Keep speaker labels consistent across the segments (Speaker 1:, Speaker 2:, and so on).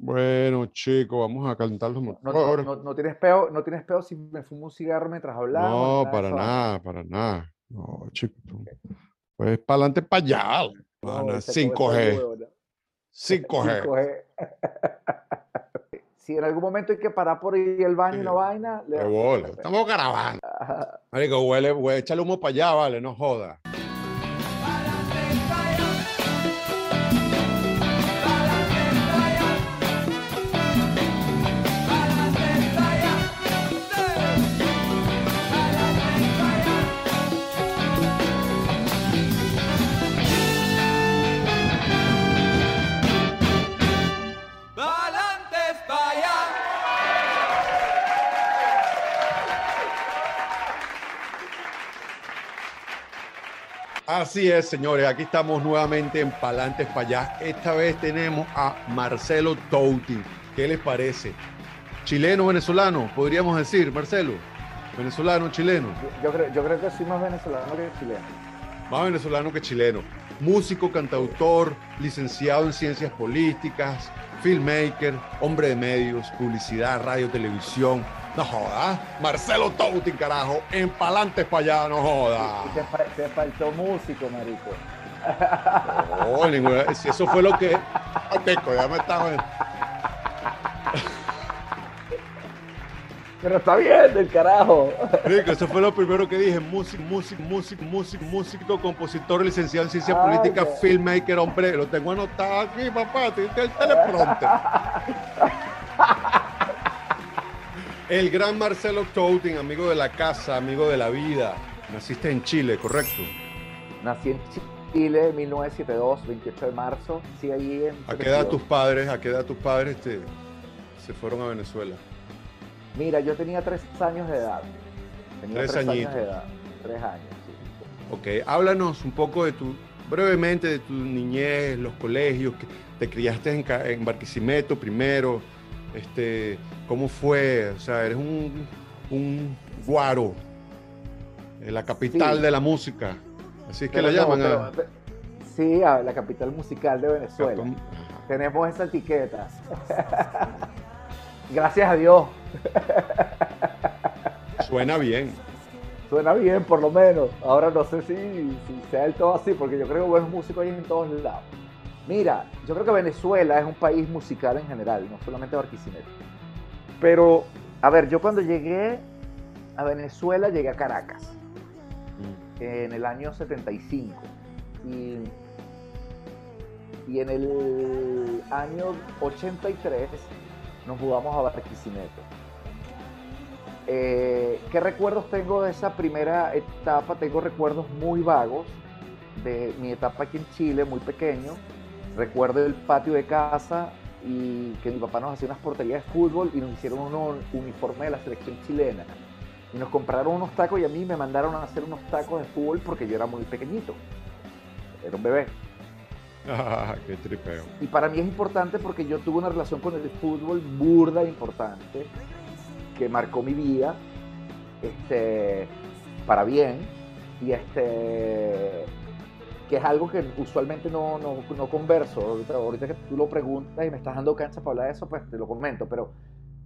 Speaker 1: Bueno, chicos, vamos a cantar los
Speaker 2: No,
Speaker 1: motores.
Speaker 2: no, no tienes peo, no tienes peo si me fumo un cigarro mientras hablamos.
Speaker 1: No, para nada, para nada. No, chicos. tú- Pues para adelante, para allá.
Speaker 2: No, esa
Speaker 1: 5G.
Speaker 2: cabeza huevona.
Speaker 1: 5G.
Speaker 2: 5G. si en algún momento hay que parar por ir al baño y
Speaker 1: Sí.
Speaker 2: vaina, le
Speaker 1: bola. Estamos grabando. Marico, huele, huele, échale humo para allá, vale, no joda. Así es, señores. Aquí estamos nuevamente en Palantes para allá. Esta vez tenemos a Marcelo Touti. ¿Qué les parece? Chileno, venezolano, podríamos decir, Marcelo. Venezolano, chileno.
Speaker 2: Yo, creo, yo creo que soy más venezolano que chileno.
Speaker 1: Más venezolano que chileno. Músico, cantautor, licenciado en ciencias políticas, filmmaker, hombre de medios, publicidad, radio, televisión. No joda. Marcelo Touti, carajo. En Palantes para allá, no joda.
Speaker 2: Te, te faltó músico, marico.
Speaker 1: No, ninguna- si eso fue lo que. Teco, ya me estaba.
Speaker 2: Pero está bien, del carajo.
Speaker 1: Rico, eso fue lo primero que dije. Músico, músico, músico, músico, músico, compositor, licenciado en ciencias
Speaker 2: Ay,
Speaker 1: políticas,
Speaker 2: ya.
Speaker 1: filmmaker, hombre. Lo tengo anotado aquí, papá. Tiene el teleprompter. El gran Marcelo Touting, amigo de la casa, amigo de la vida. Naciste en Chile, ¿correcto?
Speaker 2: Nací en Chile en 1972, 28 de marzo. Sí, allí en.
Speaker 1: ¿A qué edad tus padres, a qué edad tus padres se fueron a Venezuela?
Speaker 2: Mira, yo tenía tres años de edad. Tenía
Speaker 1: Tres
Speaker 2: tres, años de edad. Tres años, sí.
Speaker 1: Ok, háblanos un poco de tu, brevemente de tu niñez, los colegios, que te criaste en Barquisimeto primero, este, ¿cómo fue? O sea, eres un, un guaro, en la capital
Speaker 2: Sí.
Speaker 1: de la música, así es que la llaman.
Speaker 2: pero- pe- sí, a la capital musical de Venezuela. Tenemos esa etiqueta. Gracias a Dios.
Speaker 1: Suena bien.
Speaker 2: Suena bien, por lo menos. Ahora no sé si, si sea del todo así, porque yo creo que buenos músicos hay en todos lados. Mira, yo creo que Venezuela es un país musical en general, no solamente Barquisimeto. Pero, a ver, yo cuando llegué a Venezuela, llegué a Caracas en el año 75. Y, y en el año 83 nos mudamos a Barquisimeto. Eh, ¿Qué recuerdos tengo de esa primera etapa? Tengo recuerdos muy vagos de mi etapa aquí en Chile, muy pequeño. Recuerdo el patio de casa y que mi papá nos hacía unas porterías de fútbol y nos hicieron un uniforme de la selección chilena. Y nos compraron unos tacos y a mí me mandaron a hacer unos tacos de fútbol porque yo era muy pequeñito. Era un bebé.
Speaker 1: Ah, qué tripeo.
Speaker 2: Y para mí es importante porque yo tuve una relación con el fútbol burda e importante que marcó mi vida este, para bien y este que es algo que usualmente no, no, no converso. Ahorita, ahorita que tú lo preguntas y me estás dando cancha para hablar de eso, pues te lo comento, pero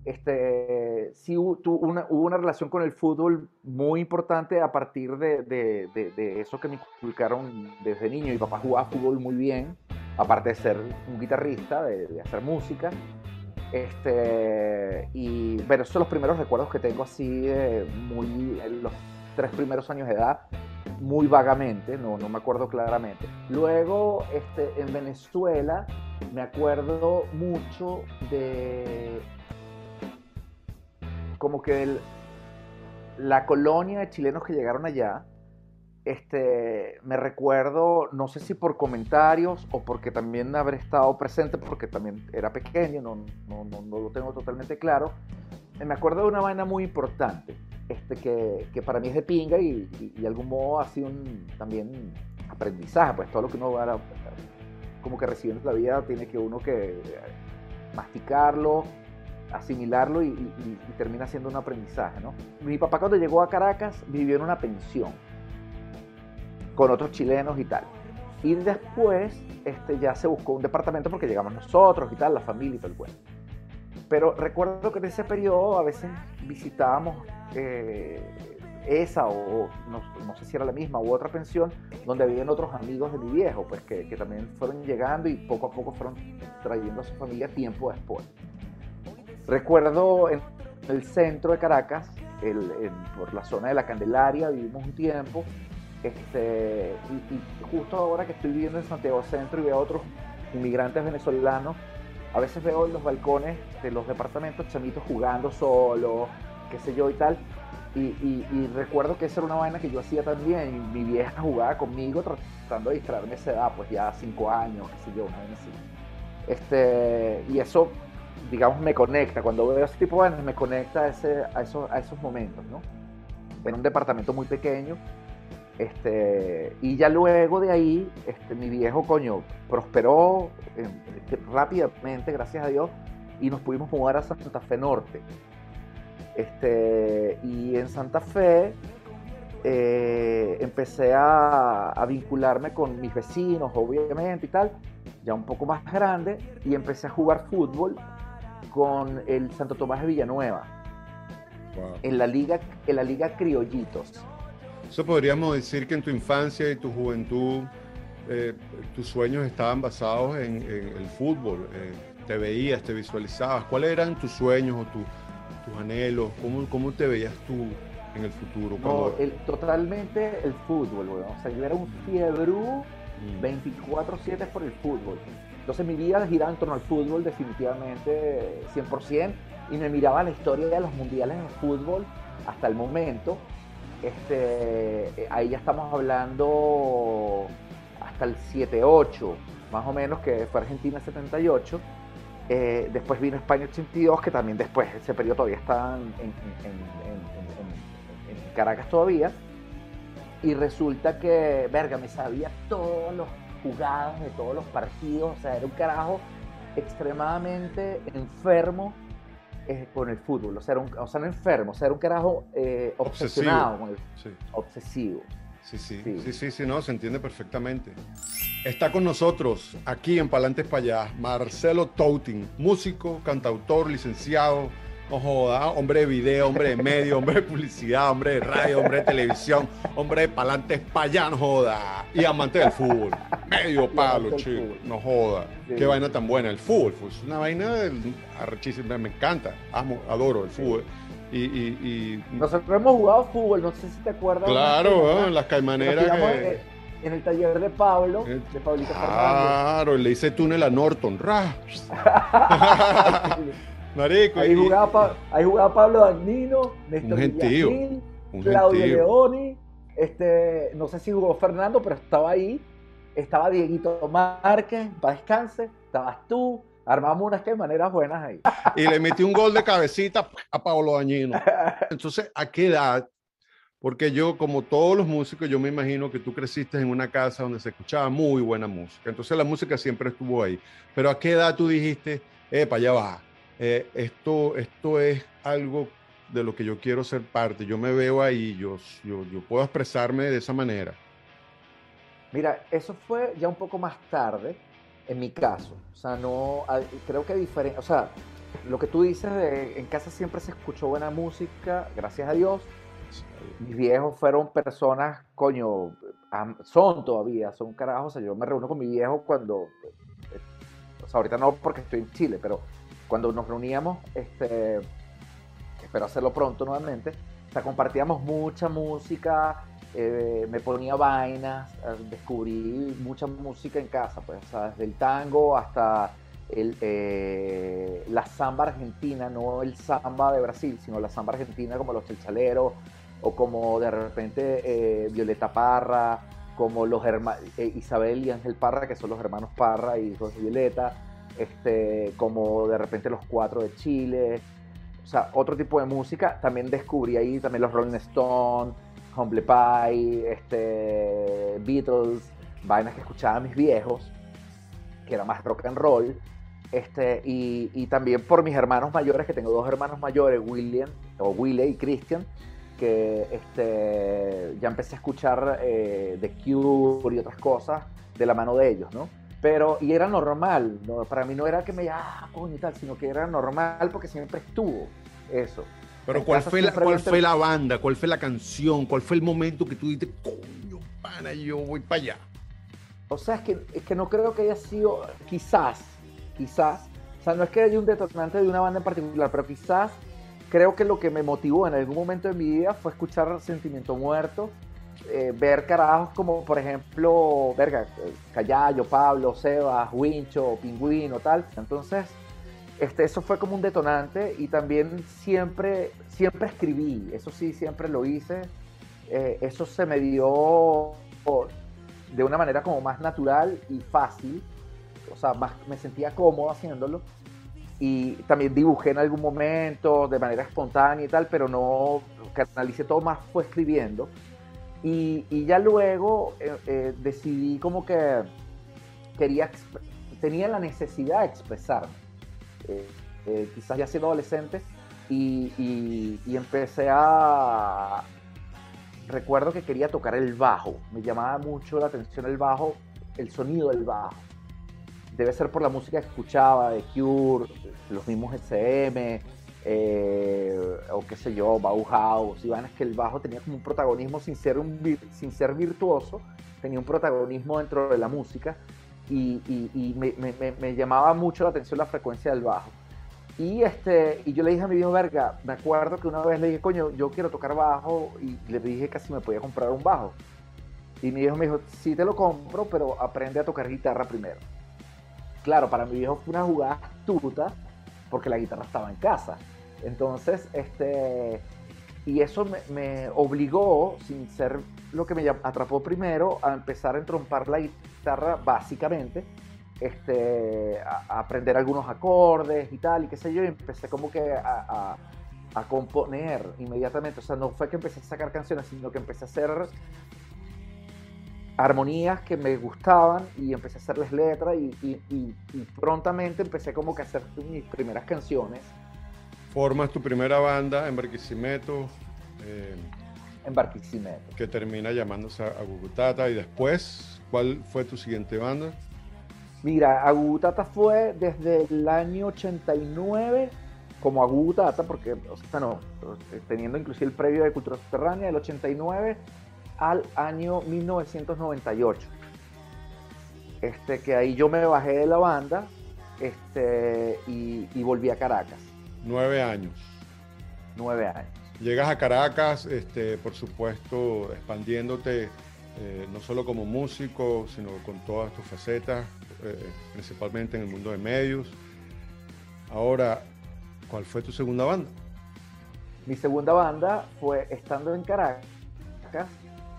Speaker 2: este, sí hubo, una, hubo una relación con el fútbol muy importante a partir de, de- de- de eso que me inculcaron desde niño. Mi papá jugaba fútbol muy bien, aparte de ser un guitarrista, de, hacer música. Este, y bueno, esos son los primeros recuerdos que tengo así, muy, en los tres primeros años de edad, muy vagamente, no, no me acuerdo claramente. Luego, este, en Venezuela, me acuerdo mucho de como que la colonia de chilenos que llegaron allá, este, me recuerdo, no sé si por comentarios o porque también haber estado presente, porque también era pequeño, no, no, no, no lo tengo totalmente claro. Me acuerdo de una vaina muy importante, este, que, que para mí es de pinga y, y- y de algún modo ha sido un, también aprendizaje, pues todo lo que uno va a- como que recibiendo en la vida tiene que uno que masticarlo, asimilarlo y- y- y termina siendo un aprendizaje, ¿no? Mi papá cuando llegó a Caracas vivió en una pensión con otros chilenos y tal. Y después este, ya se buscó un departamento porque llegamos nosotros y tal, la familia y todo el cuento. Pero recuerdo que en ese periodo a veces visitábamos eh, esa o no, sé si era la misma u otra pensión donde habían otros amigos de mi viejo, pues que, que también fueron llegando y poco a poco fueron trayendo a su familia tiempo después. Recuerdo en el centro de Caracas, por la zona de la Candelaria, vivimos un tiempo, este, y, justo ahora que estoy viviendo en Santiago Centro y veo a otros inmigrantes venezolanos, a veces veo en los balcones de los departamentos chamitos jugando solo, qué sé yo y tal, y, recuerdo que esa era una vaina que yo hacía también. Mi vieja jugaba conmigo tratando de distraerme a esa edad, pues ya cinco años, qué sé yo, una vaina así. Este, y eso, digamos, me conecta. Cuando veo ese tipo de vainas, me conecta a, ese, a, esos, a esos momentos, ¿no? En un departamento muy pequeño. Este, y ya luego de ahí, este, mi viejo coño prosperó eh, rápidamente, gracias a Dios, y nos pudimos mudar a Santa Fe Norte este, y en Santa Fe eh, empecé a, vincularme con mis vecinos, obviamente, y tal, ya un poco más grande, y empecé a jugar fútbol con el Santo Tomás de Villanueva, en, la liga, en la liga Criollitos.
Speaker 1: Eso podríamos decir que en tu infancia y tu juventud eh, tus sueños estaban basados en, el fútbol. Eh, te veías, te visualizabas. ¿Cuáles eran tus sueños o tus tus anhelos? ¿Cómo, cómo te veías tú en el futuro?
Speaker 2: No, totalmente el fútbol, O sea, yo era un fiebrú 24-7 por el fútbol. Entonces mi vida giraba en torno al fútbol definitivamente 100% y me miraba la historia de los mundiales de fútbol hasta el momento. Este, ahí ya estamos hablando hasta el 7-8, más o menos, que fue Argentina 78 eh, después vino España 82, que también después, ese periodo todavía está en, Caracas todavía. Y resulta que, verga, me sabía todos los jugados de todos los partidos. O sea, era un carajo extremadamente enfermo eh, con el fútbol. O sea, era un, o sea, no enfermo, o sea, era un carajo eh, obsesionado con el obsesivo.
Speaker 1: Sí, sí, sí, sí, sí, no, se entiende perfectamente. Está con nosotros aquí en Palantes allá Marcelo Touting, músico, cantautor, licenciado, hombre de video, hombre de medio, hombre de publicidad, hombre de radio, hombre de televisión, hombre de Palantes allá, no joda. Y amante del fútbol. Medio palo, chico, no joda. Qué vaina tan buena, el fútbol, es una vaina arrechísima, me encanta, amo, adoro el fútbol. Y,
Speaker 2: Nosotros hemos jugado fútbol, no sé si te acuerdas.
Speaker 1: Claro, las caimaneras.
Speaker 2: En el taller de Pablo, de Pablito
Speaker 1: Claro, le hice túnel a Norton.
Speaker 2: Marico. Ahí, jugaba, ahí jugaba Pablo Dagnino, Néstor Villagil, Claudio Leoni. Este, no sé si jugó Fernando, pero estaba ahí. Estaba Dieguito Márquez, para descanse. Estabas tú, Armamos unas que maneras buenas ahí.
Speaker 1: Y le metí un gol de cabecita a Pablo Dañino. Entonces, ¿a qué edad? Porque yo, como todos los músicos, yo me imagino que tú creciste en una casa donde se escuchaba muy buena música. Entonces la música siempre estuvo ahí. Pero ¿a qué edad tú dijiste, para allá va, eh, esto, esto es algo de lo que yo quiero ser parte, yo me veo ahí, yo, yo, yo puedo expresarme de esa manera?
Speaker 2: Mira, eso fue ya un poco más tarde en mi caso. O sea, no, creo que diferente, o sea, lo que tú dices de en casa siempre se escuchó buena música, gracias a Dios. Mis viejos fueron personas, coño, son todavía, son carajos. O sea, yo me reúno con mi viejo cuando, o sea, ahorita no porque estoy en Chile, pero cuando nos reuníamos, este, espero hacerlo pronto nuevamente, o sea, compartíamos mucha música, eh, me ponía vainas, eh, descubrí mucha música en casa, pues, desde el tango hasta el, eh, la samba argentina, no el samba de Brasil, sino la samba argentina como los chelchaleros, o como de repente Violeta Parra, como los Isabel y Ángel Parra, que son los hermanos Parra y hijos de Violeta, este, como de repente los cuatro de Chile, o sea, otro tipo de música. También descubrí ahí también los Rolling Stones, Humble Pie, este, Beatles, vainas que escuchaban mis viejos, que era más rock and roll. Este, y, también por mis hermanos mayores, que tengo dos hermanos mayores, William, o Willie y Christian, que este, ya empecé a escuchar eh, The Cure y otras cosas, de la mano de ellos, ¿no? Pero, y era normal, ¿no? para mí no era que me, ah, coño y tal, sino que era normal porque siempre estuvo eso.
Speaker 1: Pero ¿cuál fue, la, ¿cuál fue la banda? ¿Cuál fue la canción? ¿Cuál fue el momento que tú dices, coño, pana, yo voy para allá?
Speaker 2: O sea, es que, es que no creo que haya sido, quizás, quizás, o sea, no es que haya un detonante de una banda en particular, pero quizás creo que lo que me motivó en algún momento de mi vida fue escuchar Sentimiento Muerto, eh, ver carajos como, por ejemplo, verga, Callayo, Pablo, Sebas, Wincho, Pingüino, tal. Entonces, este, eso fue como un detonante y también siempre, siempre escribí, eso sí, siempre lo hice. Eh, eso se me dio de una manera como más natural y fácil, o sea, más, me sentía cómodo haciéndolo y también dibujé en algún momento de manera espontánea y tal, pero no canalicé todo más fue escribiendo. Y, ya luego eh, eh, decidí como que quería, tenía la necesidad de expresarme. Eh, quizás ya siendo adolescente y, y, y empecé a... Recuerdo que quería tocar el bajo, me llamaba mucho la atención el bajo, el sonido del bajo. Debe ser por la música que escuchaba de Cure, los mismos SM, eh, o qué sé yo, Bauhaus, Iván, es que el bajo tenía como un protagonismo sin ser, un, sin ser virtuoso, tenía un protagonismo dentro de la música y, me, llamaba mucho la atención la frecuencia del bajo. Y, este, y yo le dije a mi viejo verga, me acuerdo que una vez le dije, coño, yo quiero tocar bajo y le dije que si me podía comprar un bajo. Y mi viejo me dijo, sí te lo compro, pero aprende a tocar guitarra primero claro, para mi viejo fue una jugada astuta porque la guitarra estaba en casa. Entonces, este, y eso me, obligó, sin ser lo que me atrapó primero, a empezar a entrompar la guitarra básicamente, este, a, aprender algunos acordes y tal, y qué sé yo, y empecé como que a, a componer inmediatamente. O sea, no fue que empecé a sacar canciones, sino que empecé a hacer armonías que me gustaban y empecé a hacerles letras y, prontamente empecé como que a hacer mis primeras canciones.
Speaker 1: Formas tu primera banda en Barquisimeto.
Speaker 2: Eh, en Barquisimeto.
Speaker 1: Que termina llamándose Agugutata y después, ¿cuál fue tu siguiente banda?
Speaker 2: Mira, Agugutata fue desde el año 89 como Agugutata, porque, o sea, no, teniendo inclusive el previo de Cultura Subterránea, el 89 al año 1998. Este, que ahí yo me bajé de la banda este, y, volví a Caracas.
Speaker 1: Nueve años.
Speaker 2: Nueve años.
Speaker 1: Llegas a Caracas, este, por supuesto, expandiéndote eh, no solo como músico, sino con todas tus facetas, eh, principalmente en el mundo de medios. Ahora, ¿cuál fue tu segunda banda?
Speaker 2: Mi segunda banda fue estando en Caracas,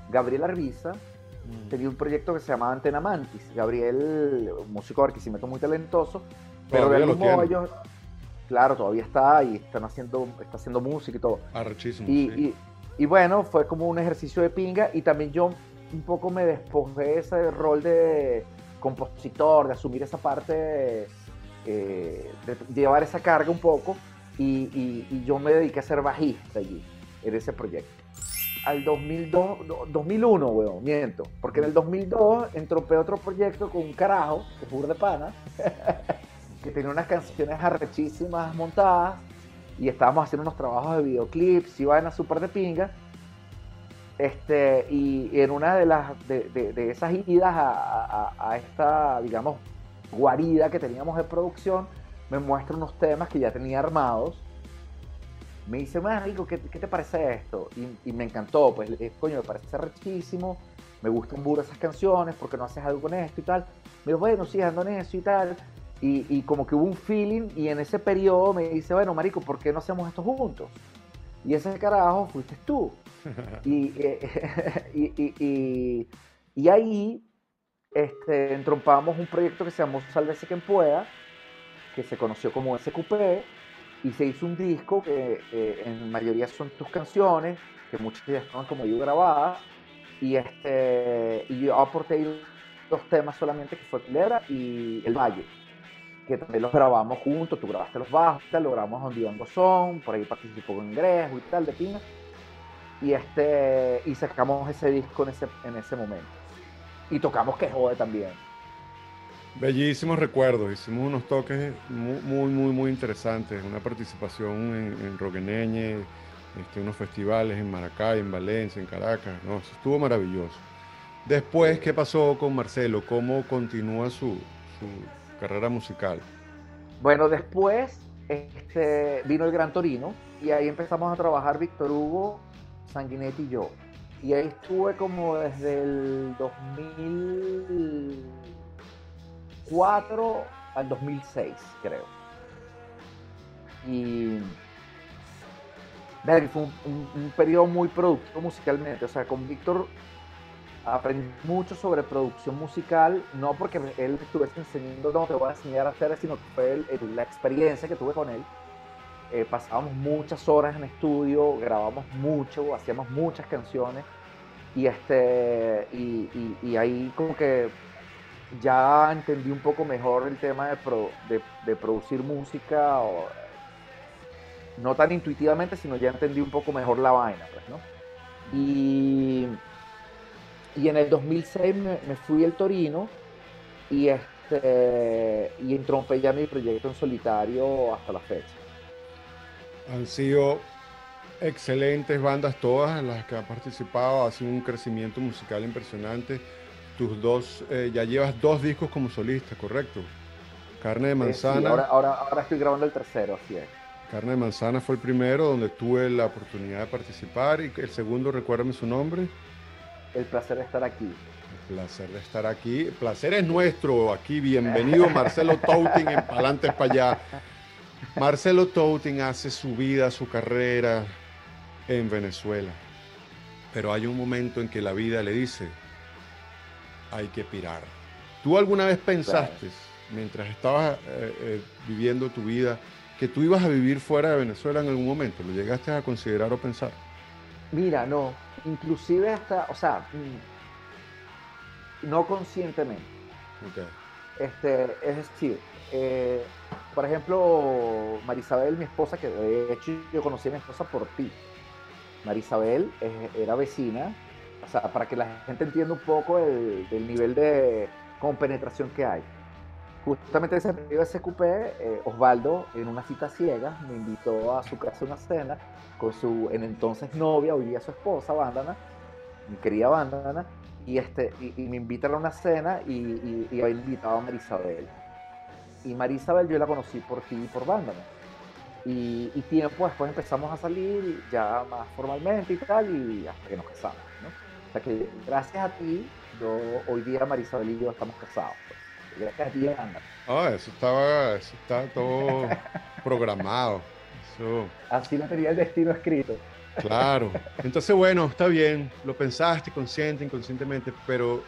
Speaker 2: Gabriel Arbiza mm. tenía un proyecto que se llamaba Antena Mantis. Gabriel, músico de Arquisimeto muy talentoso, pero de algún modo ellos, claro, todavía está y están haciendo, está haciendo música y todo.
Speaker 1: Arrechísimo.
Speaker 2: Y, y, bueno, fue como un ejercicio de pinga y también yo un poco me despojé de ese rol de compositor, de asumir esa parte, eh, de llevar esa carga un poco y, y yo me dediqué a ser bajista allí, en ese proyecto al 2002, 2001, weón, miento. Porque en el 2002 entropé otro proyecto con un carajo, que fue de pana, que tenía unas canciones arrechísimas montadas y estábamos haciendo unos trabajos de videoclips y vaina súper de pinga. Este, y, en una de las de, esas idas a, a, esta, digamos, guarida que teníamos de producción, me muestra unos temas que ya tenía armados me dice, más rico, ¿qué, te parece esto? Y, me encantó, pues, coño, me parece rechísimo, me gustan burro esas canciones, porque no haces algo con esto y tal? Me dijo, bueno, sí, ando en eso y tal. Y, como que hubo un feeling, y en ese periodo me dice, bueno, marico, ¿por qué no hacemos esto juntos? Y ese carajo fuiste tú. Eh, y, y, ahí este, entrompamos un proyecto que se llamó Sálvese quien pueda, que se conoció como SQP, y se hizo un disco que eh, en mayoría son tus canciones, que muchas ya estaban como yo grabadas, y, este, y yo aporté dos temas solamente, que fue Culebra y El Valle, que también los grabamos juntos, tú grabaste los bajos, lo grabamos donde Iván Gozón, por ahí participó en Grejo y tal, de Pina, y, este, y sacamos ese disco en ese, en ese momento. Y tocamos que jode también.
Speaker 1: Bellísimos recuerdos, hicimos unos toques muy, muy, muy, muy interesantes, una participación en, en Roqueneñe, este, unos festivales en Maracay, en Valencia, en Caracas, no, estuvo maravilloso. Después, ¿qué pasó con Marcelo? ¿Cómo continúa su, su carrera musical?
Speaker 2: Bueno, después este, vino el Gran Torino y ahí empezamos a trabajar Víctor Hugo, Sanguinetti y yo. Y ahí estuve como desde el 2004 al 2006, creo. Y fue un, un, periodo muy productivo musicalmente. O sea, con Víctor aprendí mucho sobre producción musical, no porque él estuviese enseñando, no te voy a enseñar a hacer, sino que fue la experiencia que tuve con él. Eh, pasábamos muchas horas en estudio, grabamos mucho, hacíamos muchas canciones y, este, y, ahí como que ya entendí un poco mejor el tema de, de, producir música, no tan intuitivamente, sino ya entendí un poco mejor la vaina, pues, ¿no? Y y en el 2006 me, fui al Torino y, este, y entrompé ya mi proyecto en solitario hasta la fecha.
Speaker 1: Han sido excelentes bandas todas las que han participado, ha sido un crecimiento musical impresionante. Tus dos, eh, ya llevas dos discos como solista, ¿correcto? Carne de manzana.
Speaker 2: ahora, ahora, ahora estoy grabando el tercero, así es.
Speaker 1: Carne de manzana fue el primero donde tuve la oportunidad de participar y el segundo, recuérdame su nombre
Speaker 2: el placer de estar aquí.
Speaker 1: El placer de estar aquí. El placer es nuestro aquí. Bienvenido Marcelo Touting en Palantes para allá. Marcelo Touting hace su vida, su carrera en Venezuela. Pero hay un momento en que la vida le dice, hay que pirar. ¿Tú alguna vez pensaste, mientras estabas eh, eh, viviendo tu vida, que tú ibas a vivir fuera de Venezuela en algún momento? ¿Lo llegaste a considerar o pensar?
Speaker 2: Mira, no, inclusive hasta, o sea, mm, no conscientemente. Este, es decir, eh, por ejemplo, Marisabel, mi esposa, que de hecho yo conocí a mi esposa por ti. Marisabel era vecina, o sea, para que la gente entienda un poco el, del nivel de compenetración que hay. Justamente ese periodo de SQP, eh, Osvaldo, en una cita ciega, me invitó a su casa a una cena con su en entonces novia, hoy día su esposa, Bandana, mi querida Bandana, y, este, y, me invitan a una cena y, y, había invitado a Marisabel. Y Marisabel yo la conocí por ti y por Bandana. Y, tiempo después empezamos a salir ya más formalmente y tal, y hasta que nos casamos. ¿no? O sea que gracias a ti, yo, hoy día Marisabel y yo estamos casados. Pues. Gracias a ti, Bandana.
Speaker 1: Ah, eso estaba, eso estaba todo programado.
Speaker 2: Así lo tenía el destino escrito.
Speaker 1: Claro. Entonces, bueno, está bien. Lo pensaste consciente, inconscientemente, pero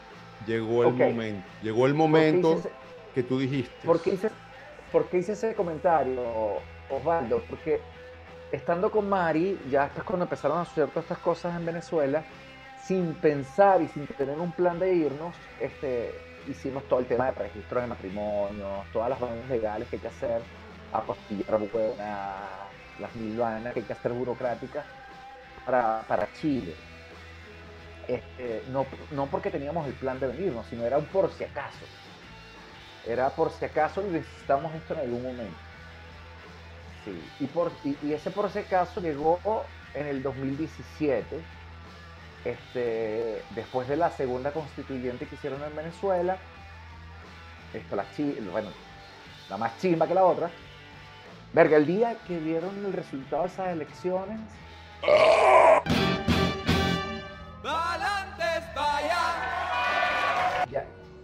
Speaker 1: llegó el momento. Llegó el momento que tú dijiste.
Speaker 2: ¿por qué, hice, ¿Por hice ese comentario, Osvaldo? Porque estando con Mari, ya después cuando empezaron a suceder todas estas cosas en Venezuela, sin pensar y sin tener un plan de irnos, este, hicimos todo el tema de registro de matrimonio, todas las vainas legales que hay que hacer, apostillar buena, las mil que hay que hacer burocráticas para, para Chile. Este, no, no porque teníamos el plan de venirnos, sino era un por si acaso. Era por si acaso necesitamos esto en algún momento. Sí. Y, por, y, ese por si acaso llegó en el 2017, este, después de la segunda constituyente que hicieron en Venezuela, esto, la más chimba que la otra, Verga, el día que vieron el resultado de esas elecciones.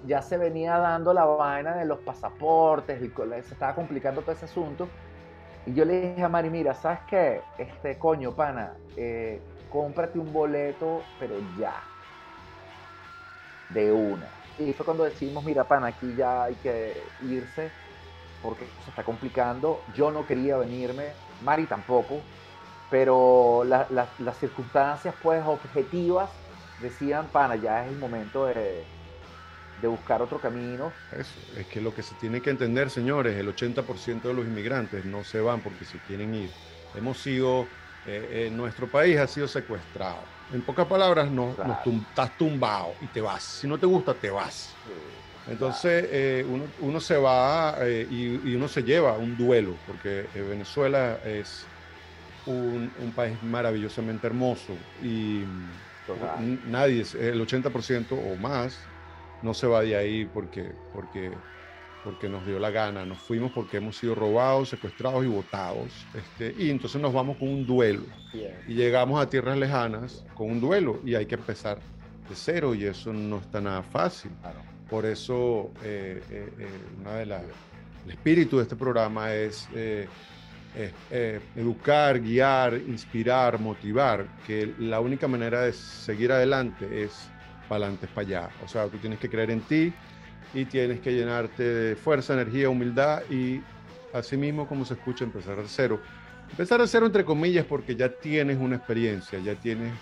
Speaker 2: Ya, se venía dando la vaina de los pasaportes, se estaba complicando todo ese asunto. Y yo le dije a Mari, mira, ¿sabes qué? Este coño, pana, eh, cómprate un boleto, pero ya. De una. Y fue cuando decidimos, mira, pana, aquí ya hay que irse porque se está complicando. Yo no quería venirme, Mari tampoco, pero las circunstancias pues objetivas decían, pana, ya es el momento de, de buscar otro camino.
Speaker 1: Eso, es que lo que se tiene que entender, señores, el 80% de los inmigrantes no se van porque se quieren ir. Hemos sido eh, nuestro país ha sido secuestrado. En pocas palabras, no, estás tumbado y te vas. Si no te gusta, te vas. Entonces eh, uno, se va eh, y, uno se lleva un duelo, porque Venezuela es un, país maravillosamente hermoso y nadie, el 80% o más, no se va de ahí porque, porque porque nos dio la gana, nos fuimos porque hemos sido robados, secuestrados y votados, este, y entonces nos vamos con un duelo. Y llegamos a tierras lejanas con un duelo y hay que empezar de cero y eso no está nada fácil. Por eso, eh, eh, eh, una de las, el espíritu de este programa es educar, guiar, inspirar, motivar, que la única manera de seguir adelante es para adelante, para allá. O sea, tú tienes que creer en ti, y tienes que llenarte de fuerza, energía, humildad y asimismo, como se escucha, empezar de cero. Empezar de cero entre comillas porque ya tienes una experiencia, ya tienes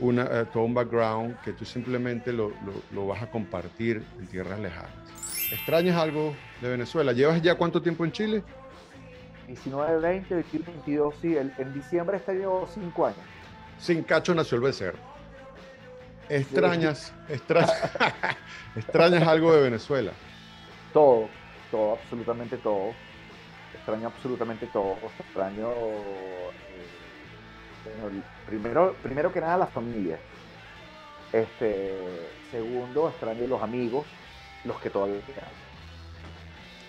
Speaker 1: una, eh, todo un background que tú simplemente lo, lo, vas a compartir en tierras lejanas. ¿Extrañas algo de Venezuela? ¿Llevas ya cuánto tiempo en Chile?
Speaker 2: 19, 20, 21, 22, sí. en diciembre este llevo 5 años.
Speaker 1: Sin cacho nació el becerro. ¿Extrañas, extrañas, algo de Venezuela?
Speaker 2: Todo, todo, absolutamente todo. Extraño absolutamente todo. Extraño, eh, primero, primero que nada, la familia. Este, segundo, extraño los amigos, los que todavía quedan.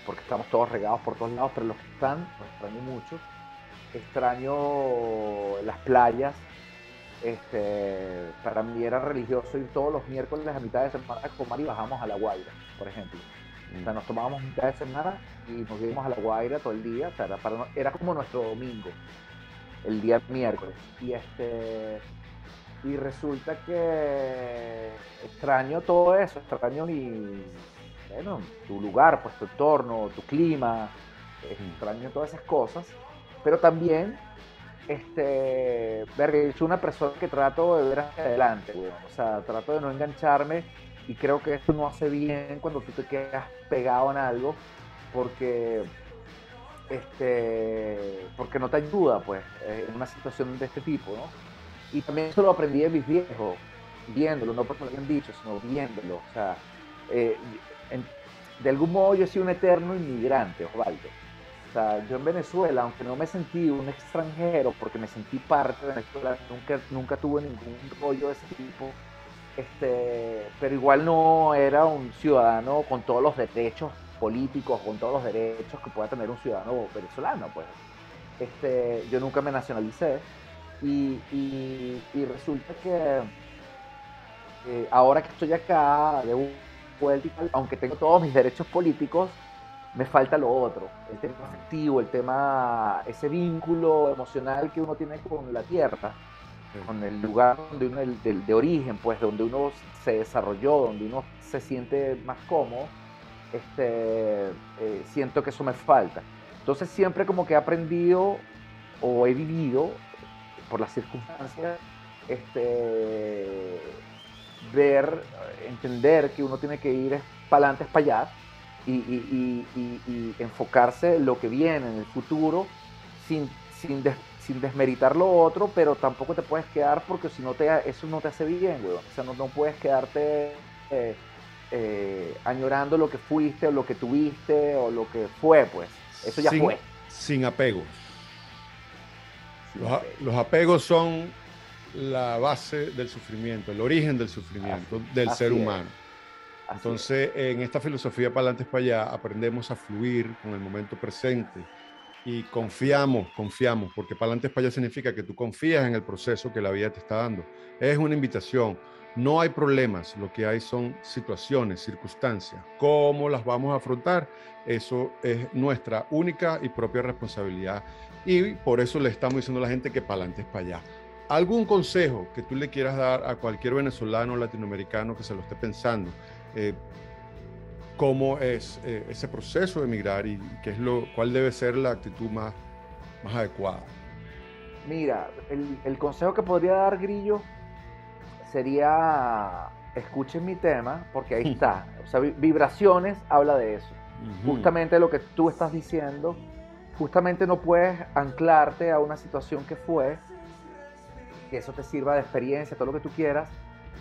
Speaker 2: Porque estamos todos regados por todos lados, pero los que están, los extraño mucho. Extraño las playas, este, para mí era religioso ir todos los miércoles a mitad de semana a comer y bajamos a La Guaira, por ejemplo. O sea, nos tomábamos mitad de semana y nos íbamos a La Guaira todo el día. O sea, era, era como nuestro domingo, el día miércoles. Y este y resulta que extraño todo eso, extraño mi, bueno, tu lugar, pues tu entorno, tu clima, extraño todas esas cosas, pero también este, verga, yo soy una persona que trato de ver hacia adelante, O sea, trato de no engancharme y creo que eso no hace bien cuando tú te quedas pegado en algo porque este porque no te ayuda pues en una situación de este tipo ¿no? y también eso lo aprendí de mis viejos viéndolo no porque lo hayan dicho sino viéndolo. O sea eh, de algún modo yo he sido un eterno inmigrante Osvaldo sea, yo en Venezuela, aunque no me sentí un extranjero, porque me sentí parte de Venezuela, nunca, nunca tuve ningún rollo de ese tipo, este, pero igual no era un ciudadano con todos los derechos políticos, con todos los derechos que pueda tener un ciudadano venezolano, pues. Este, yo nunca me nacionalicé y, resulta que ahora que estoy acá de vuelta, aunque tengo todos mis derechos políticos, me falta lo otro, el tema afectivo, el tema, ese vínculo emocional que uno tiene con la tierra, con el lugar donde uno, el, de, origen, pues donde uno se desarrolló, donde uno se siente más cómodo, este, eh, siento que eso me falta. Entonces siempre como que he aprendido o he vivido por las circunstancias, este, ver, entender que uno tiene que ir para adelante, para allá, y, enfocarse en lo que viene, en el futuro, sin, sin, sin, desmeritar lo otro, pero tampoco te puedes quedar porque si no te, eso no te hace bien, güey. O sea, no, no puedes quedarte eh, eh, añorando lo que fuiste o lo que tuviste o lo que fue, pues. Eso ya fue.
Speaker 1: Sin apegos. Los, apegos son la base del sufrimiento, el origen del sufrimiento del ser humano. Entonces, en esta filosofía para adelante para allá, aprendemos a fluir con el momento presente y confiamos, confiamos, porque para adelante para allá significa que tú confías en el proceso que la vida te está dando. Es una invitación. No hay problemas, lo que hay son situaciones, circunstancias. ¿Cómo las vamos a afrontar? Eso es nuestra única y propia responsabilidad. Y por eso le estamos diciendo a la gente que para adelante es para allá. ¿Algún consejo que tú le quieras dar a cualquier venezolano latinoamericano que se lo esté pensando? Eh, cómo es eh, ese proceso de emigrar y qué es lo, cuál debe ser la actitud más, más adecuada.
Speaker 2: Mira, el, consejo que podría dar Grillo sería escuchen mi tema, porque ahí está. O sea, vibraciones habla de eso. Justamente lo que tú estás diciendo, justamente no puedes anclarte a una situación que fue, que eso te sirva de experiencia, todo lo que tú quieras,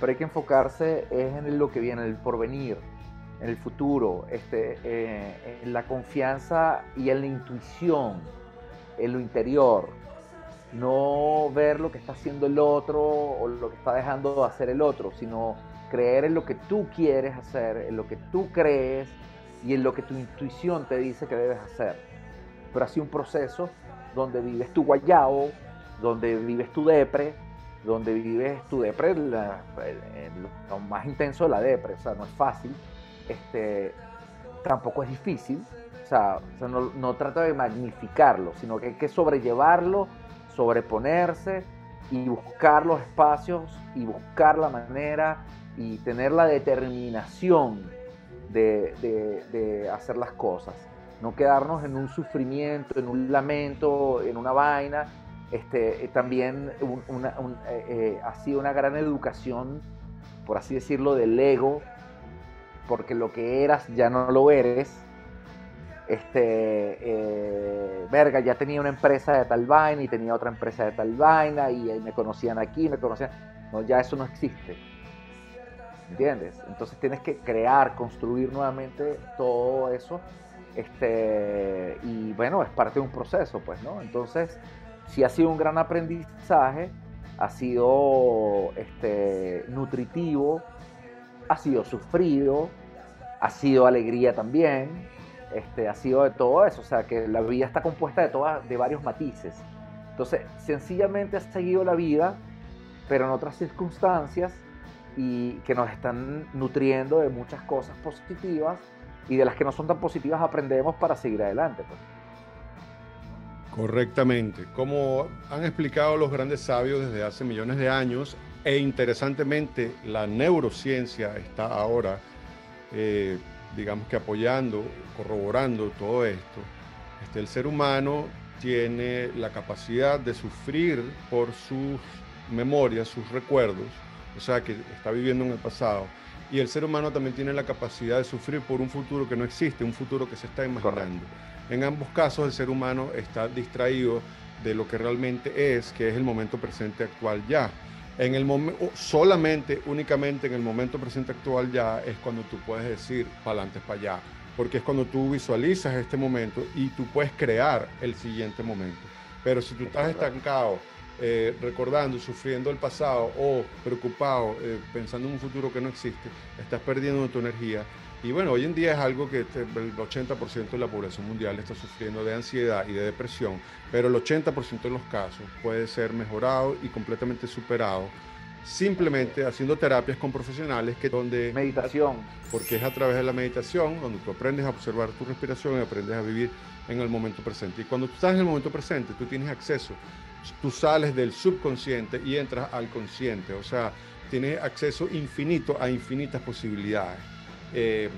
Speaker 2: pero hay que enfocarse es en lo que viene, en el porvenir, en el futuro, este, eh, en la confianza y en la intuición, en lo interior. No ver lo que está haciendo el otro o lo que está dejando de hacer el otro, sino creer en lo que tú quieres hacer, en lo que tú crees y en lo que tu intuición te dice que debes hacer. Pero así un proceso donde vives tu guayabo, donde vives tu depre, donde vives tu depre, lo más intenso de la depre, o sea, no es fácil, este, tampoco es difícil, o sea, no, no trata de magnificarlo, sino que hay que sobrellevarlo, sobreponerse y buscar los espacios y buscar la manera y tener la determinación de, de hacer las cosas no quedarnos en un sufrimiento, en un lamento, en una vaina. Este, eh, también eh, eh, ha sido una gran educación, por así decirlo, del ego, porque lo que eras ya no lo eres. Este, verga, ya tenía una empresa de tal vaina y tenía otra empresa de tal vaina y me conocían aquí, me conocían. No, ya eso no existe. ¿Entiendes? Entonces tienes que crear, construir nuevamente todo eso este, y bueno, es parte de un proceso, pues, ¿no? Entonces, sí ha sido un gran aprendizaje, ha sido este, nutritivo, ha sido sufrido, ha sido alegría también, este, ha sido de todo eso, o sea que la vida está compuesta de, todas, de varios matices. Entonces, sencillamente has seguido la vida, pero en otras circunstancias y que nos están nutriendo de muchas cosas positivas y de las que no son tan positivas aprendemos para seguir adelante. Pues.
Speaker 1: Correctamente. Como han explicado los grandes sabios desde hace millones de años, e interesantemente la neurociencia está ahora, eh, digamos que apoyando, corroborando todo esto. Este, el ser humano tiene la capacidad de sufrir por sus memorias, sus recuerdos, o sea que está viviendo en el pasado y el ser humano también tiene la capacidad de sufrir por un futuro que no existe, un futuro que se está imaginando. En ambos casos el ser humano está distraído de lo que realmente es, que es el momento presente actual ya. En el momento, solamente, únicamente en el momento presente actual ya es cuando tú puedes decir para adelante, para allá, porque es cuando tú visualizas este momento y tú puedes crear el siguiente momento. Pero si tú estás estancado, eh, recordando, sufriendo el pasado o preocupado, eh, pensando en un futuro que no existe, estás perdiendo tu energía. Y bueno, hoy en día es algo que el 80% de la población mundial está sufriendo de ansiedad y de depresión, pero el 80% de los casos puede ser mejorado y completamente superado simplemente haciendo terapias con profesionales que donde
Speaker 2: meditación.
Speaker 1: porque es a través de la meditación donde tú aprendes a observar tu respiración y aprendes a vivir en el momento presente. Y cuando tú estás en el momento presente tú tienes acceso tú sales del subconsciente y entras al consciente, o sea, tienes acceso infinito a infinitas posibilidades. Eh,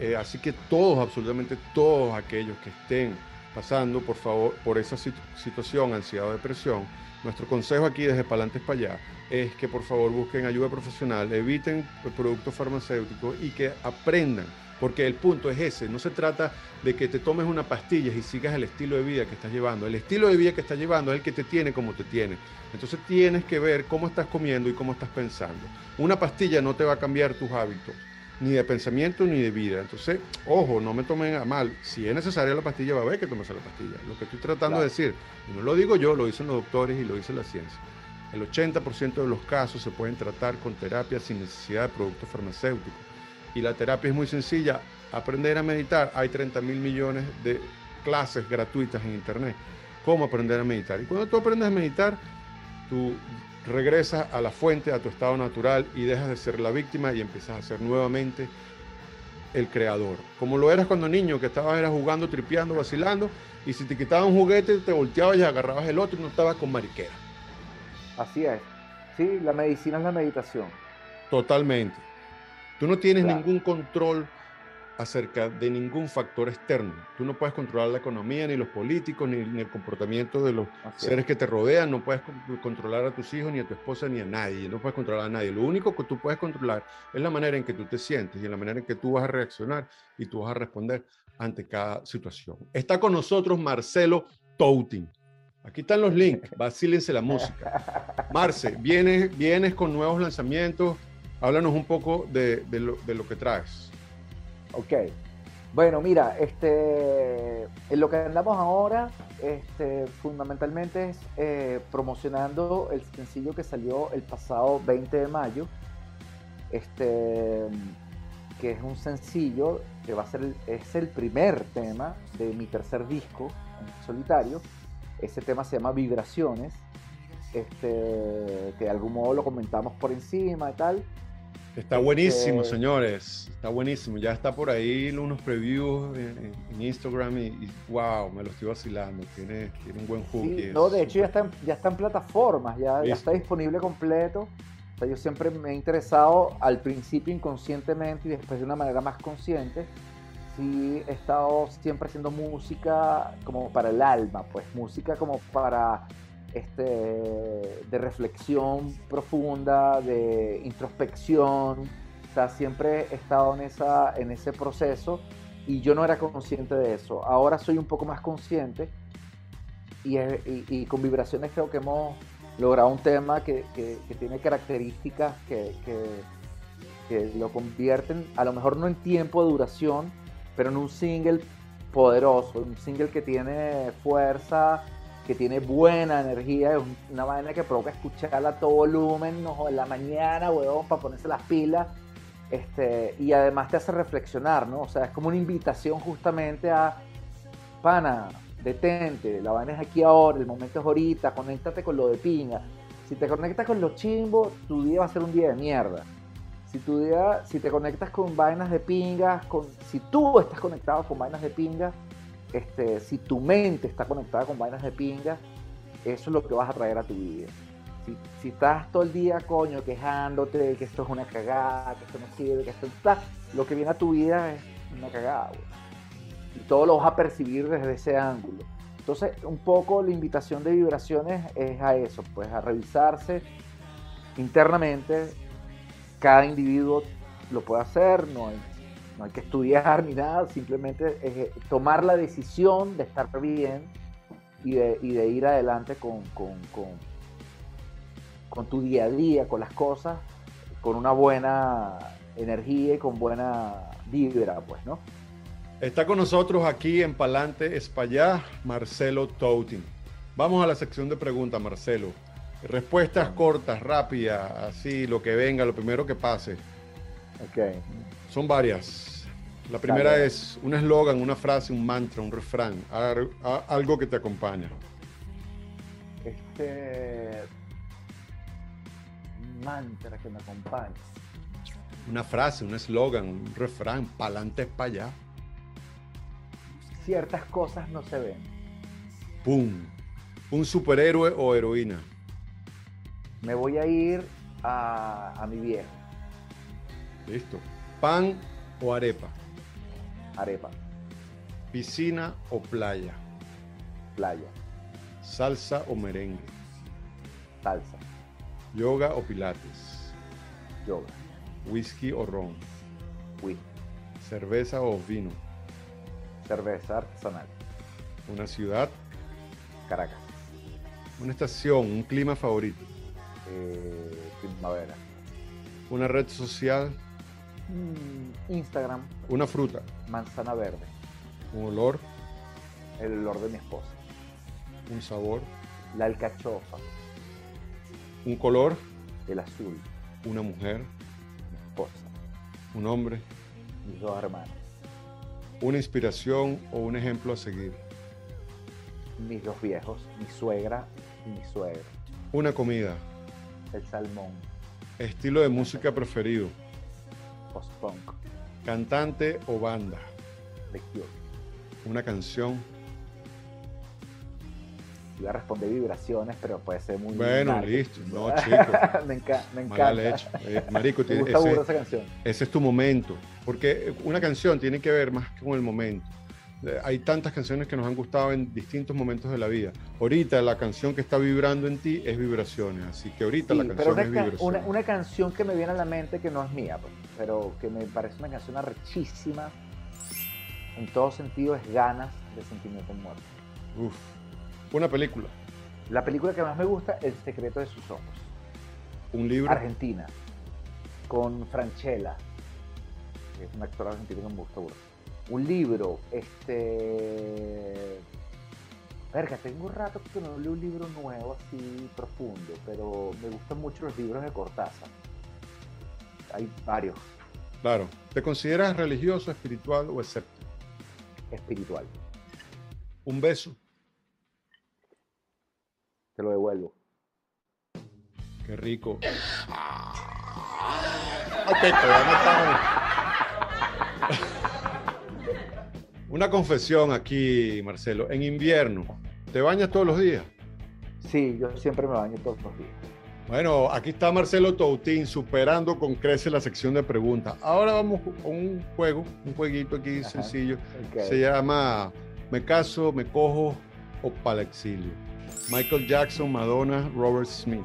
Speaker 1: eh, así que todos, absolutamente todos aquellos que estén pasando, por favor, por esa situación, ansiedad o depresión, nuestro consejo aquí desde Palantes para allá es que por favor busquen ayuda profesional, eviten productos farmacéuticos y que aprendan porque el punto es ese, no se trata de que te tomes una pastilla y sigas el estilo de vida que estás llevando. El estilo de vida que estás llevando es el que te tiene como te tiene. Entonces tienes que ver cómo estás comiendo y cómo estás pensando. Una pastilla no te va a cambiar tus hábitos, ni de pensamiento ni de vida. Entonces, ojo, no me tomen a mal. Si es necesaria la pastilla, va a haber que tomarse la pastilla. Lo que estoy tratando de decir, y no lo digo yo, lo dicen los doctores y lo dice la ciencia. El 80% de los casos se pueden tratar con terapia sin necesidad de productos farmacéuticos y la terapia es muy sencilla. Aprender a meditar, hay 30 mil millones de clases gratuitas en Internet. ¿Cómo aprender a meditar? Y cuando tú aprendes a meditar, tú regresas a la fuente, a tu estado natural y dejas de ser la víctima y empiezas a ser nuevamente el creador. Como lo eras cuando niño, que estabas era jugando, tripeando, vacilando, y si te quitaban un juguete, te volteabas y agarrabas el otro y no estabas con mariquera.
Speaker 2: Así es. Sí, la medicina es la meditación.
Speaker 1: Totalmente. Tú no tienes ningún control acerca de ningún factor externo. Tú no puedes controlar la economía, ni los políticos, ni, el comportamiento de los seres que te rodean. No puedes controlar a tus hijos, ni a tu esposa, ni a nadie. No puedes controlar a nadie. Lo único que tú puedes controlar es la manera en que tú te sientes y la manera en que tú vas a reaccionar y tú vas a responder ante cada situación. Está con nosotros Marcelo Touting. Aquí están los links, vacílense la música. Marce, vienes, vienes con nuevos lanzamientos, háblanos un poco de, lo, de lo que traes.
Speaker 2: Ok, bueno, mira, este, en lo que andamos ahora, este, fundamentalmente es eh, promocionando el sencillo que salió el pasado 20 de mayo, este, que es un sencillo que va a ser, es el primer tema de mi tercer disco en solitario. Ese tema se llama Vibraciones, este, que de algún modo lo comentamos por encima y tal.
Speaker 1: Está buenísimo, este, señores. Está buenísimo. Ya está por ahí unos previews en, Instagram y, wow, me lo estoy vacilando. Tiene, tiene un buen hook.
Speaker 2: no, de hecho ya está, en, ya está en plataformas, ya, ya, está disponible completo. O sea, yo siempre me he interesado al principio inconscientemente y después de una manera más consciente. Sí, he estado siempre haciendo música como para el alma, pues música como para este, de reflexión profunda, de introspección. O sea, siempre he estado en, esa, en ese proceso y yo no era consciente de eso. Ahora soy un poco más consciente y, y, con vibraciones creo que hemos logrado un tema que, que, tiene características que, que, lo convierten, a lo mejor no en tiempo de duración, pero en un single poderoso, un single que tiene fuerza, que tiene buena energía, es una vaina que provoca escucharla a todo volumen, ¿no? en la mañana, huevón, para ponerse las pilas. Este, y además te hace reflexionar, ¿no? O sea, es como una invitación justamente a, pana, detente, la vaina es aquí ahora, el momento es ahorita, conéctate con lo de pinga. Si te conectas con los chimbos, tu día va a ser un día de mierda. Si tu día, si te conectas con vainas de pingas, con, si tú estás conectado con vainas de pingas, este, si tu mente está conectada con vainas de pinga, eso es lo que vas a traer a tu vida. Si, estás todo el día, coño, quejándote que esto es una cagada, que esto no sirve, que esto está, lo que viene a tu vida es una cagada, Y todo lo vas a percibir desde ese ángulo. Entonces, un poco la invitación de vibraciones es a eso, pues a revisarse internamente. Cada individuo lo puede hacer, no no hay que estudiar ni nada, simplemente es eh, tomar la decisión de estar bien y de, ir adelante con, con, tu día a día, con las cosas, con una buena energía y con buena vibra, pues, ¿no?
Speaker 1: Está con nosotros aquí en Palante Espallá, Marcelo Toutin. Vamos a la sección de preguntas, Marcelo. Respuestas cortas, rápidas, así, lo que venga, lo primero que pase.
Speaker 2: Ok.
Speaker 1: Son varias. La primera es un eslogan, una frase, un mantra, un refrán, algo que te acompaña.
Speaker 2: Este mantra que me acompaña.
Speaker 1: Una frase, un eslogan, un refrán, pa'lante es para allá.
Speaker 2: Ciertas cosas no se ven.
Speaker 1: ¡Pum! Un superhéroe o heroína.
Speaker 2: Me voy a ir a, a mi viejo.
Speaker 1: Listo. ¿Pan o arepa?
Speaker 2: Arepa.
Speaker 1: ¿Piscina o playa?
Speaker 2: Playa.
Speaker 1: ¿Salsa o merengue?
Speaker 2: Salsa.
Speaker 1: ¿Yoga o pilates?
Speaker 2: Yoga.
Speaker 1: ¿Whisky o ron?
Speaker 2: Whisky.
Speaker 1: ¿Cerveza o vino?
Speaker 2: Cerveza artesanal.
Speaker 1: ¿Una ciudad?
Speaker 2: Caracas.
Speaker 1: ¿Una estación, un clima favorito?
Speaker 2: Eh, primavera.
Speaker 1: ¿Una red social?
Speaker 2: Mm, Instagram.
Speaker 1: Una fruta.
Speaker 2: Manzana verde.
Speaker 1: Un olor.
Speaker 2: El olor de mi esposa.
Speaker 1: Un sabor.
Speaker 2: La alcachofa.
Speaker 1: Un color.
Speaker 2: El azul.
Speaker 1: Una mujer.
Speaker 2: Mi esposa.
Speaker 1: Un hombre.
Speaker 2: Mis dos hermanos.
Speaker 1: Una inspiración o un ejemplo a seguir.
Speaker 2: Mis dos viejos, mi suegra y mi suegro.
Speaker 1: Una comida.
Speaker 2: El salmón.
Speaker 1: Estilo de música preferido
Speaker 2: post-punk.
Speaker 1: ¿Cantante o banda?
Speaker 2: The
Speaker 1: Una canción.
Speaker 2: Iba a responder vibraciones, pero puede ser muy.
Speaker 1: Bueno, listo. No, chico.
Speaker 2: me, encanta.
Speaker 1: Eh, marico,
Speaker 2: me gusta ese, esa canción.
Speaker 1: Ese es tu momento. Porque una canción tiene que ver más con el momento. Eh, hay tantas canciones que nos han gustado en distintos momentos de la vida. Ahorita la canción que está vibrando en ti es vibraciones, así que ahorita la canción es vibraciones.
Speaker 2: Una, canción que me viene a la mente que no es mía, pues, pero que me parece una canción arrechísima, en todo sentido es ganas de sentimiento muerto.
Speaker 1: Uf, una película.
Speaker 2: La película que más me gusta, El secreto de sus ojos.
Speaker 1: Un libro.
Speaker 2: Argentina. Con Franchella. que Es un actor argentino que me gusta mucho. Un libro, este. Verga, tengo un rato que no leo un libro nuevo así profundo, pero me gustan mucho los libros de Cortázar. Hay varios.
Speaker 1: Claro. ¿Te consideras religioso, espiritual o escéptico?
Speaker 2: Espiritual.
Speaker 1: Un beso.
Speaker 2: Te lo devuelvo.
Speaker 1: Qué rico. Ok, pero no Una confesión aquí, Marcelo. En invierno, ¿te bañas todos los días?
Speaker 2: Sí, yo siempre me baño todos los días.
Speaker 1: Bueno, aquí está Marcelo Toutín superando con crece la sección de preguntas. Ahora vamos con un juego, un jueguito aquí
Speaker 2: Ajá.
Speaker 1: sencillo. Se llama Me caso, me cojo o para el exilio. Michael Jackson, Madonna, Robert Smith.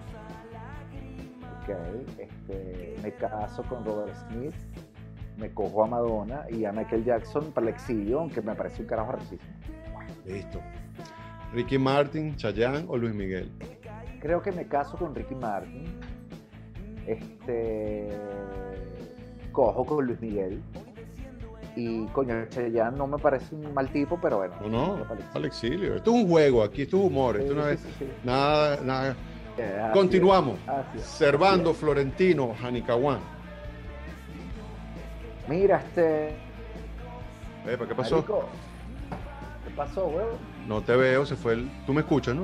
Speaker 2: Ok, este, me caso con Robert Smith, me cojo a Madonna y a Michael Jackson para el exilio, aunque me parece un carajo rarísimo.
Speaker 1: Listo. Ricky Martin, Chayanne o Luis Miguel.
Speaker 2: Creo que me caso con Ricky Martin, este, cojo con Luis Miguel y coño, Chayanne no me parece un mal tipo, pero bueno.
Speaker 1: No, no, el exilio. Esto es un juego, aquí esto es humor. Esto
Speaker 2: Sí,
Speaker 1: no
Speaker 2: sí,
Speaker 1: es
Speaker 2: sí, sí.
Speaker 1: nada, nada.
Speaker 2: Así
Speaker 1: Continuamos.
Speaker 2: así.
Speaker 1: Servando, Florentino, Janicahuán.
Speaker 2: Mira, este.
Speaker 1: Epa, ¿Qué pasó?
Speaker 2: marico, ¿Qué pasó, huevo?
Speaker 1: No te veo, se fue el... Tú me escuchas, ¿no?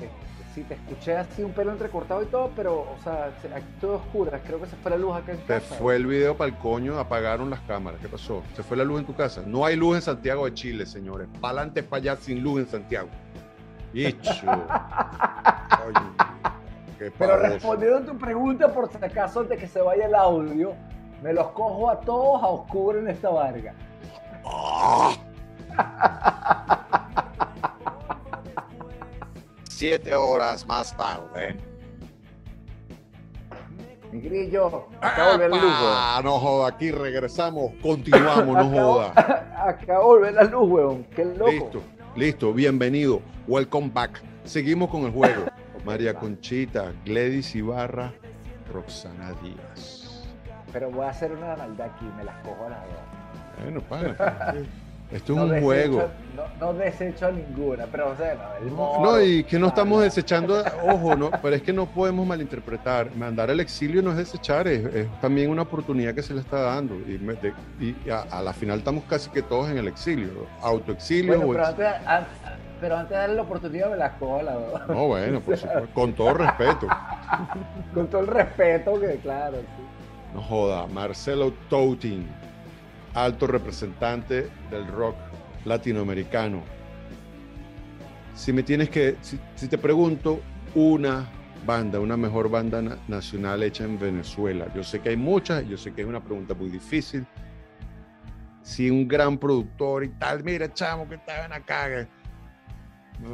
Speaker 2: Este, Sí, te escuché así un pelo entrecortado y todo, pero, o sea, se- aquí todo oscuro. Creo que se fue la luz acá en
Speaker 1: Te
Speaker 2: casa.
Speaker 1: fue el video para el coño, apagaron las cámaras. ¿Qué pasó? Se fue la luz en tu casa. No hay luz en Santiago de Chile, señores. Para adelante, para allá, sin luz en Santiago. Icho. Oye, qué
Speaker 2: Pero respondiendo a tu pregunta, por si acaso, antes que se vaya el audio, me los cojo a todos a oscuro en esta varga.
Speaker 1: Siete horas más tarde.
Speaker 2: Mi grillo, acá volver la luz.
Speaker 1: No joda, aquí regresamos, continuamos, no joda.
Speaker 2: Acá volver la luz, weón. Qué loco.
Speaker 1: Listo, listo, bienvenido. Welcome back. Seguimos con el juego. María. Conchita, Gladys Ibarra, Roxana Díaz.
Speaker 2: Pero voy a hacer una maldad aquí, me las cojo a las dos.
Speaker 1: Bueno, pana. Esto es
Speaker 2: No
Speaker 1: un
Speaker 2: desecho-
Speaker 1: juego.
Speaker 2: No, no desecho ninguna, pero o sea, no, el
Speaker 1: No,
Speaker 2: moro,
Speaker 1: no, y que no estamos desechando, ojo, no, pero es que no podemos malinterpretar. Mandar al exilio no es desechar, es, es también una oportunidad que se le está dando. Y, me- de- y a, a la final estamos casi que todos en el exilio, autoexilio
Speaker 2: Bueno,
Speaker 1: o
Speaker 2: pero
Speaker 1: ex-
Speaker 2: antes, an- pero antes de darle la oportunidad me las cojo a las dos.
Speaker 1: No, bueno, por supuesto, con todo respeto.
Speaker 2: Con todo el respeto que, claro, sí.
Speaker 1: Joda, Marcelo Toutin, alto representante del rock latinoamericano. Si me tienes que, si, te pregunto una banda, una mejor banda na- nacional hecha en Venezuela, yo sé que hay muchas, yo sé que es una pregunta muy difícil. Si un gran productor y tal, mira, chamo, que estaban acá.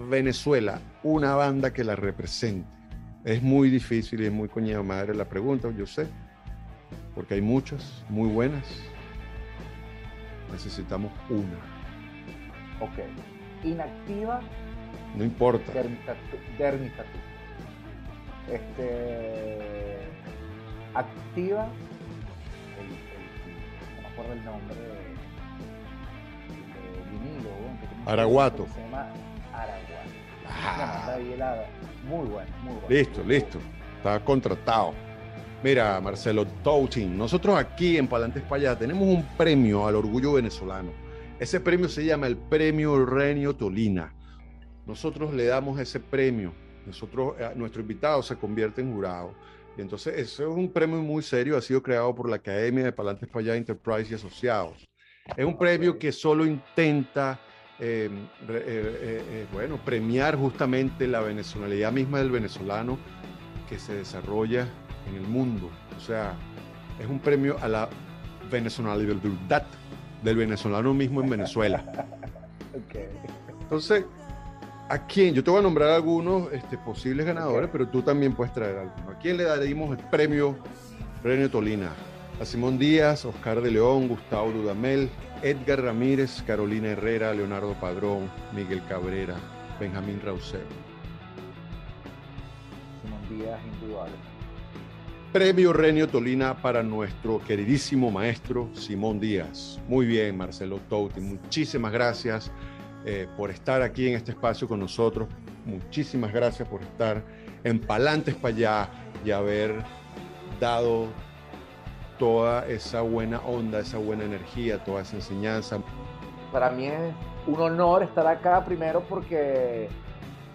Speaker 1: Venezuela, una banda que la represente. Es muy difícil y es muy coñada madre la pregunta, yo sé porque hay muchas muy buenas. Necesitamos una.
Speaker 2: Ok. Inactiva,
Speaker 1: No importa.
Speaker 2: dermitatu. Este. Activa. El, el- no me acuerdo el nombre de. de vinilo, un
Speaker 1: Araguato.
Speaker 2: Se llama Araguato.
Speaker 1: Ah.
Speaker 2: Muy bueno, muy bueno.
Speaker 1: Listo, listo. Está contratado. Mira, Marcelo Touting, nosotros aquí en Palantes Payá tenemos un premio al orgullo venezolano. Ese premio se llama el Premio Renio Tolina. Nosotros le damos ese premio. Nosotros, eh, nuestro invitado se convierte en jurado. Y entonces, eso es un premio muy serio. Ha sido creado por la Academia de Palantes Payá Enterprise y Asociados. Es un premio que solo intenta eh, eh, eh, bueno, premiar justamente la venezolanidad misma del venezolano que se desarrolla en el mundo. O sea, es un premio a la venezolanidad del venezolano mismo en Venezuela. Entonces, ¿a quién? Yo te voy a nombrar algunos este, posibles ganadores, pero tú también puedes traer algunos. ¿A quién le daremos el premio Renio Tolina? A Simón Díaz, Oscar de León, Gustavo Dudamel, Edgar Ramírez, Carolina Herrera, Leonardo Padrón, Miguel Cabrera, Benjamín Rauseo.
Speaker 2: energías indudable.
Speaker 1: Premio Renio Tolina para nuestro queridísimo maestro Simón Díaz. Muy bien, Marcelo Touti. Muchísimas gracias eh, por estar aquí en este espacio con nosotros. Muchísimas gracias por estar en Palantes para allá y haber dado toda esa buena onda, esa buena energía, toda esa enseñanza.
Speaker 2: Para mí es un honor estar acá primero porque,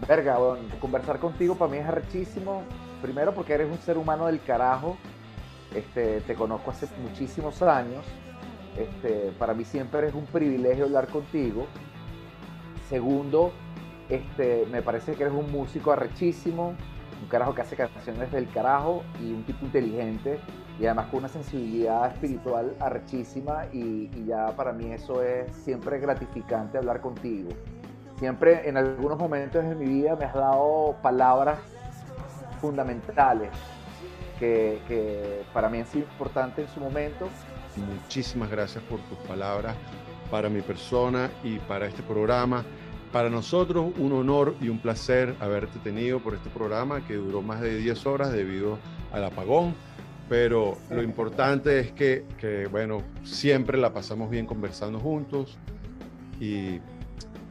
Speaker 2: verga, conversar contigo para mí es arrechísimo. Primero porque eres un ser humano del carajo. Este, te conozco hace muchísimos años. Este, para mí siempre es un privilegio hablar contigo. Segundo, este, me parece que eres un músico arrechísimo, un carajo que hace canciones del carajo y un tipo inteligente y además con una sensibilidad espiritual arrechísima y, ya para mí eso es siempre gratificante hablar contigo. Siempre en algunos momentos de mi vida me has dado palabras fundamentales que, que para mí han sido importantes en su momento.
Speaker 1: Muchísimas gracias por tus palabras para mi persona y para este programa. Para nosotros un honor y un placer haberte tenido por este programa que duró más de 10 horas debido al apagón, pero lo importante es que, bueno, siempre la pasamos bien conversando juntos y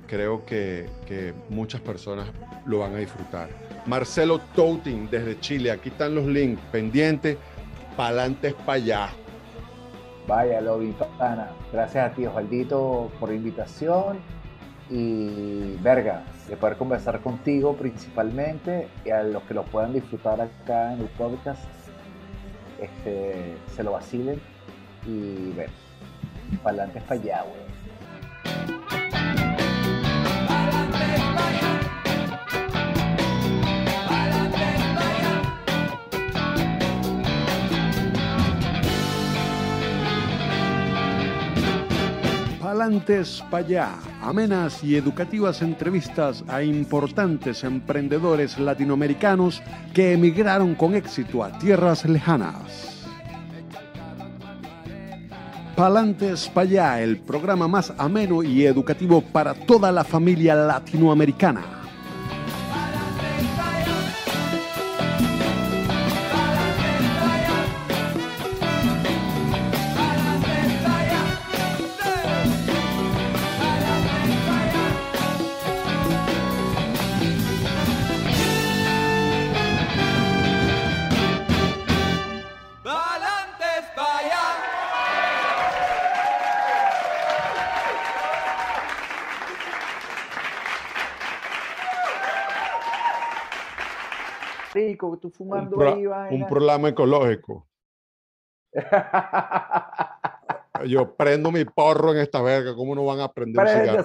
Speaker 1: creo que, que muchas personas lo van a disfrutar. Marcelo Touting desde Chile, aquí están los links pendientes, pa'lantes para allá.
Speaker 2: Vaya, lo vi, pana. Gracias a ti, Osvaldito, por la invitación y verga, de poder conversar contigo principalmente y a los que lo puedan disfrutar acá en el podcast, este, se lo vacilen y ver, para adelante para allá,
Speaker 1: Palantes allá, amenas y educativas entrevistas a importantes emprendedores latinoamericanos que emigraron con éxito a tierras lejanas. Palantes allá, el programa más ameno y educativo para toda la familia latinoamericana.
Speaker 2: Tú fumando un,
Speaker 1: un programa ecológico. Yo prendo mi porro en esta verga, ¿cómo no van a aprender
Speaker 2: un cigarro?